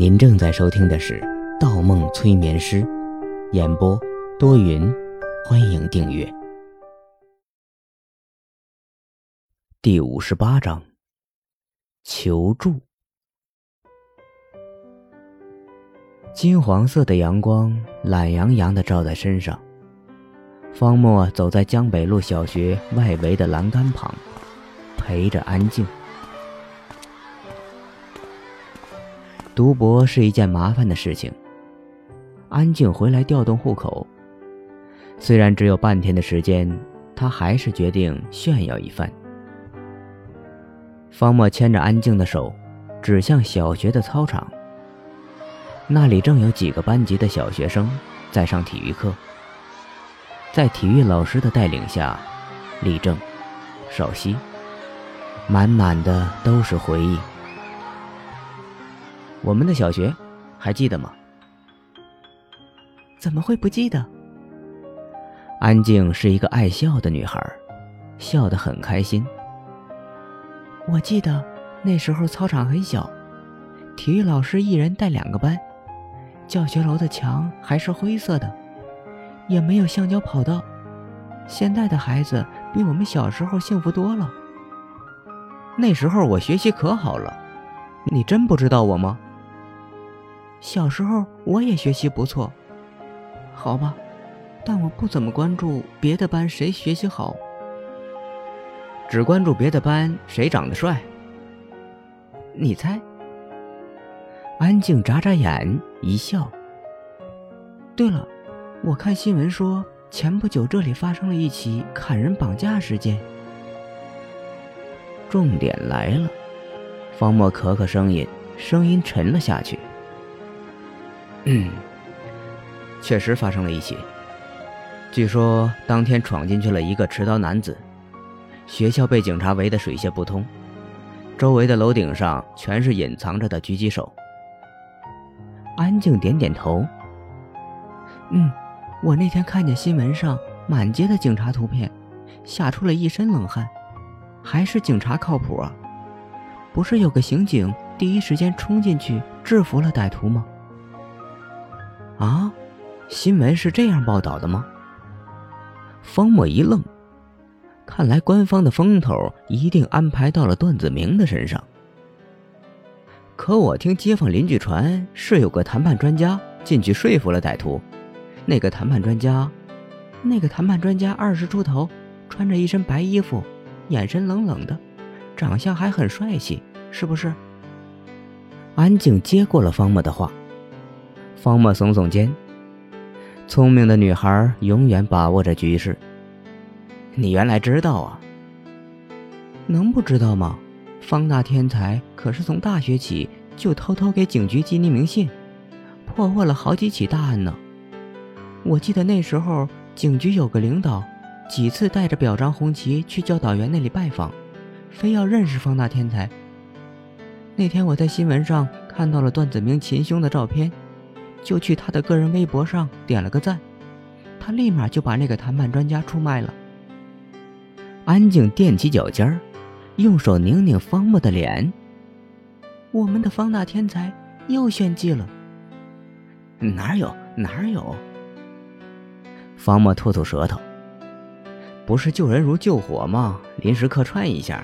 您正在收听的是《盗梦催眠师》，演播多云，欢迎订阅。第五十八章，求助。金黄色的阳光懒洋洋的照在身上。方墨走在江北路小学外围的栏杆旁，陪着安静。读博是一件麻烦的事情。安静回来调动户口，虽然只有半天的时间，他还是决定炫耀一番。方墨牵着安静的手，指向小学的操场。那里正有几个班级的小学生在上体育课。在体育老师的带领下，立正，稍息，满满的都是回忆。我们的小学，还记得吗？怎么会不记得？安静是一个爱笑的女孩，笑得很开心。我记得那时候操场很小，体育老师一人带两个班，教学楼的墙还是灰色的。也没有橡胶跑道，现在的孩子比我们小时候幸福多了。那时候我学习可好了，你真不知道我吗？小时候我也学习不错，好吧，但我不怎么关注别的班谁学习好，只关注别的班谁长得帅。你猜？安静眨眨眼一笑。对了。我看新闻说，前不久这里发生了一起砍人绑架事件。重点来了，方墨咳咳声音，声音沉了下去。嗯，确实发生了一起。据说当天闯进去了一个持刀男子，学校被警察围得水泄不通，周围的楼顶上全是隐藏着的狙击手。安静点点头。嗯。我那天看见新闻上满街的警察图片，吓出了一身冷汗。还是警察靠谱啊！不是有个刑警第一时间冲进去制服了歹徒吗？啊，新闻是这样报道的吗？方墨一愣，看来官方的风头一定安排到了段子明的身上。可我听街坊邻居传，是有个谈判专家进去说服了歹徒。那个谈判专家，那个谈判专家二十出头，穿着一身白衣服，眼神冷冷的，长相还很帅气，是不是？安静接过了方墨的话。方墨耸耸肩，聪明的女孩永远把握着局势。你原来知道啊？能不知道吗？方大天才可是从大学起就偷偷给警局寄匿名信，破获了好几起大案呢。我记得那时候警局有个领导，几次带着表彰红旗去教导员那里拜访，非要认识方大天才。那天我在新闻上看到了段子明擒凶的照片，就去他的个人微博上点了个赞，他立马就把那个谈判专家出卖了。安静踮起脚尖儿，用手拧拧方墨的脸。我们的方大天才又炫技了。哪有哪有？方墨吐吐舌头，不是救人如救火吗？临时客串一下。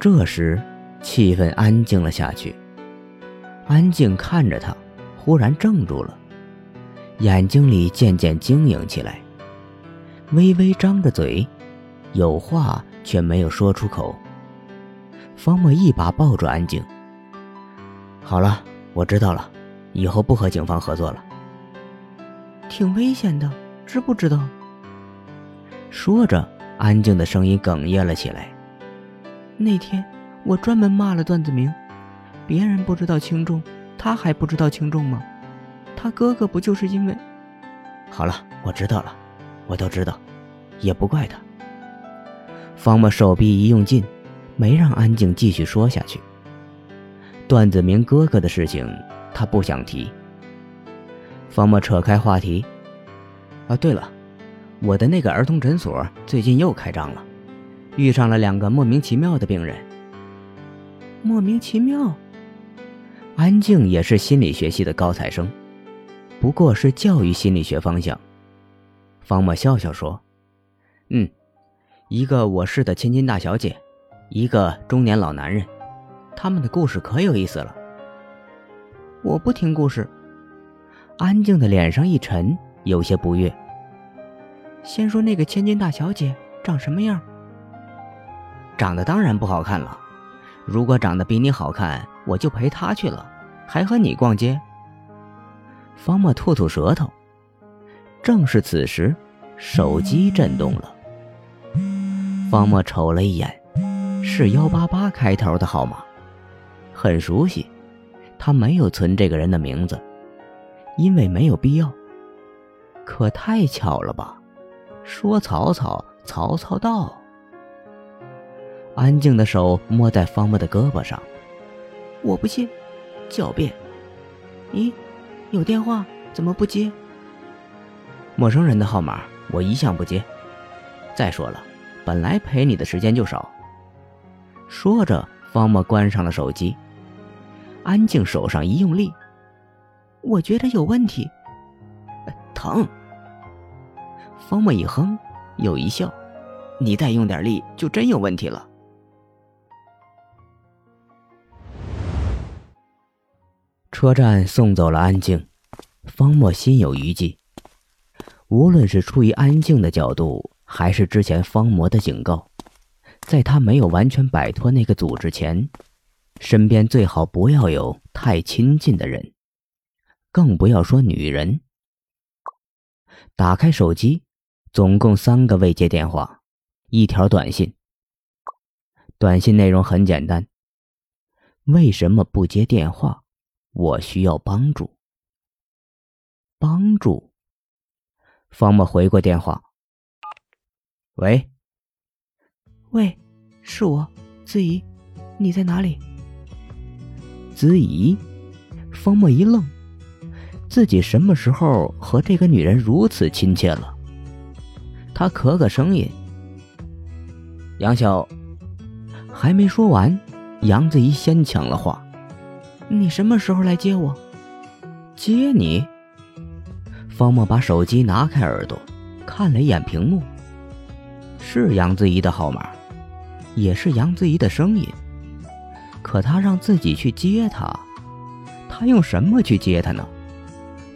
这时，气氛安静了下去。安静看着他，忽然怔住了，眼睛里渐渐晶莹起来，微微张着嘴，有话却没有说出口。方墨一把抱住安静。好了，我知道了，以后不和警方合作了。挺危险的，知不知道？说着，安静的声音哽咽了起来。那天我专门骂了段子明，别人不知道轻重，他还不知道轻重吗？他哥哥不就是因为……好了，我知道了，我都知道，也不怪他。方墨手臂一用劲，没让安静继续说下去。段子明哥哥的事情，他不想提。方墨扯开话题，啊，对了，我的那个儿童诊所最近又开张了，遇上了两个莫名其妙的病人。莫名其妙？安静也是心理学系的高材生，不过是教育心理学方向。方墨笑笑说：“嗯，一个我市的千金大小姐，一个中年老男人，他们的故事可有意思了。”我不听故事。安静的脸上一沉，有些不悦。先说那个千金大小姐长什么样？长得当然不好看了。如果长得比你好看，我就陪她去了，还和你逛街。方墨吐吐舌头。正是此时，手机震动了。方墨瞅了一眼，是幺八八开头的号码，很熟悉。他没有存这个人的名字，因为没有必要。可太巧了吧？说曹操，曹操到。安静的手摸在方墨的胳膊上，我不接，狡辩。咦，有电话怎么不接？陌生人的号码我一向不接。再说了，本来陪你的时间就少。说着，方墨关上了手机。安静手上一用力，我觉得有问题，疼。方墨一哼，又一笑：“你再用点力，就真有问题了。”车站送走了安静，方墨心有余悸。无论是出于安静的角度，还是之前方魔的警告，在他没有完全摆脱那个组织前，身边最好不要有太亲近的人，更不要说女人。打开手机，总共三个未接电话，一条短信。短信内容很简单：为什么不接电话？我需要帮助。帮助。方默回过电话：“喂，喂，是我，子怡，你在哪里？”子怡，方默一愣，自己什么时候和这个女人如此亲切了？他咳咳声音：“杨晓。”还没说完，杨子怡先抢了话：“你什么时候来接我？接你？”方墨把手机拿开耳朵，看了一眼屏幕，是杨子怡的号码，也是杨子怡的声音。可他让自己去接他，他用什么去接她呢？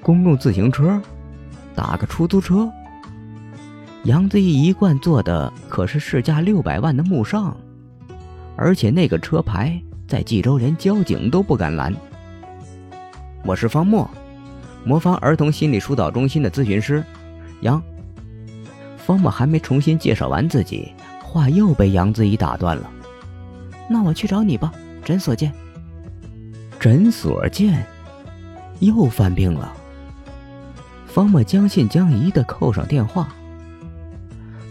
公共自行车？打个出租车？杨子怡一贯坐的可是市价六百万的慕尚，而且那个车牌在冀州连交警都不敢拦。我是方墨。魔方儿童心理疏导中心的咨询师，杨。方墨还没重新介绍完自己，话又被杨子怡打断了。那我去找你吧，诊所见。诊所见，又犯病了。方墨将信将疑的扣上电话。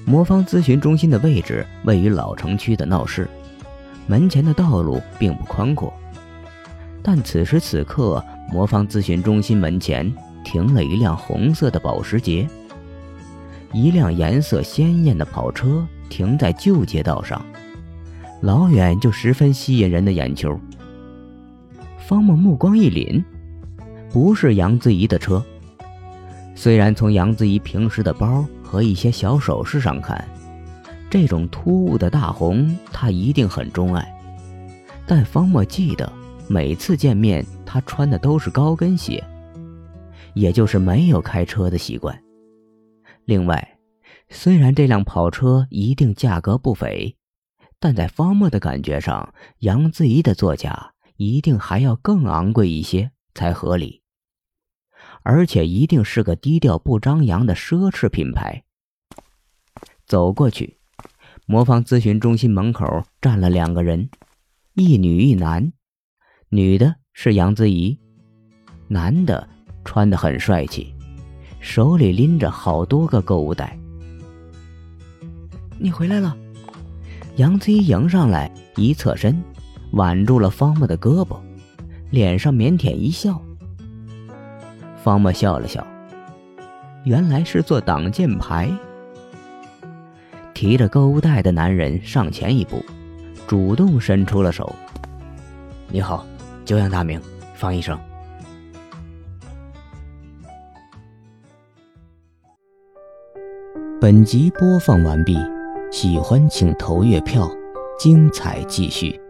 魔方咨询中心的位置位于老城区的闹市，门前的道路并不宽阔，但此时此刻。魔方咨询中心门前停了一辆红色的保时捷，一辆颜色鲜艳的跑车停在旧街道上，老远就十分吸引人的眼球。方梦目光一凛，不是杨子怡的车。虽然从杨子怡平时的包和一些小首饰上看，这种突兀的大红她一定很钟爱，但方墨记得。每次见面，他穿的都是高跟鞋，也就是没有开车的习惯。另外，虽然这辆跑车一定价格不菲，但在方墨的感觉上，杨子怡的座驾一定还要更昂贵一些才合理，而且一定是个低调不张扬的奢侈品牌。走过去，魔方咨询中心门口站了两个人，一女一男。女的是杨子怡，男的穿得很帅气，手里拎着好多个购物袋。你回来了，杨子怡迎上来，一侧身，挽住了方墨的胳膊，脸上腼腆一笑。方墨笑了笑，原来是做挡箭牌。提着购物袋的男人上前一步主动伸出了手你好久仰大名方医生。本集播放完毕喜欢请投月票精彩继续。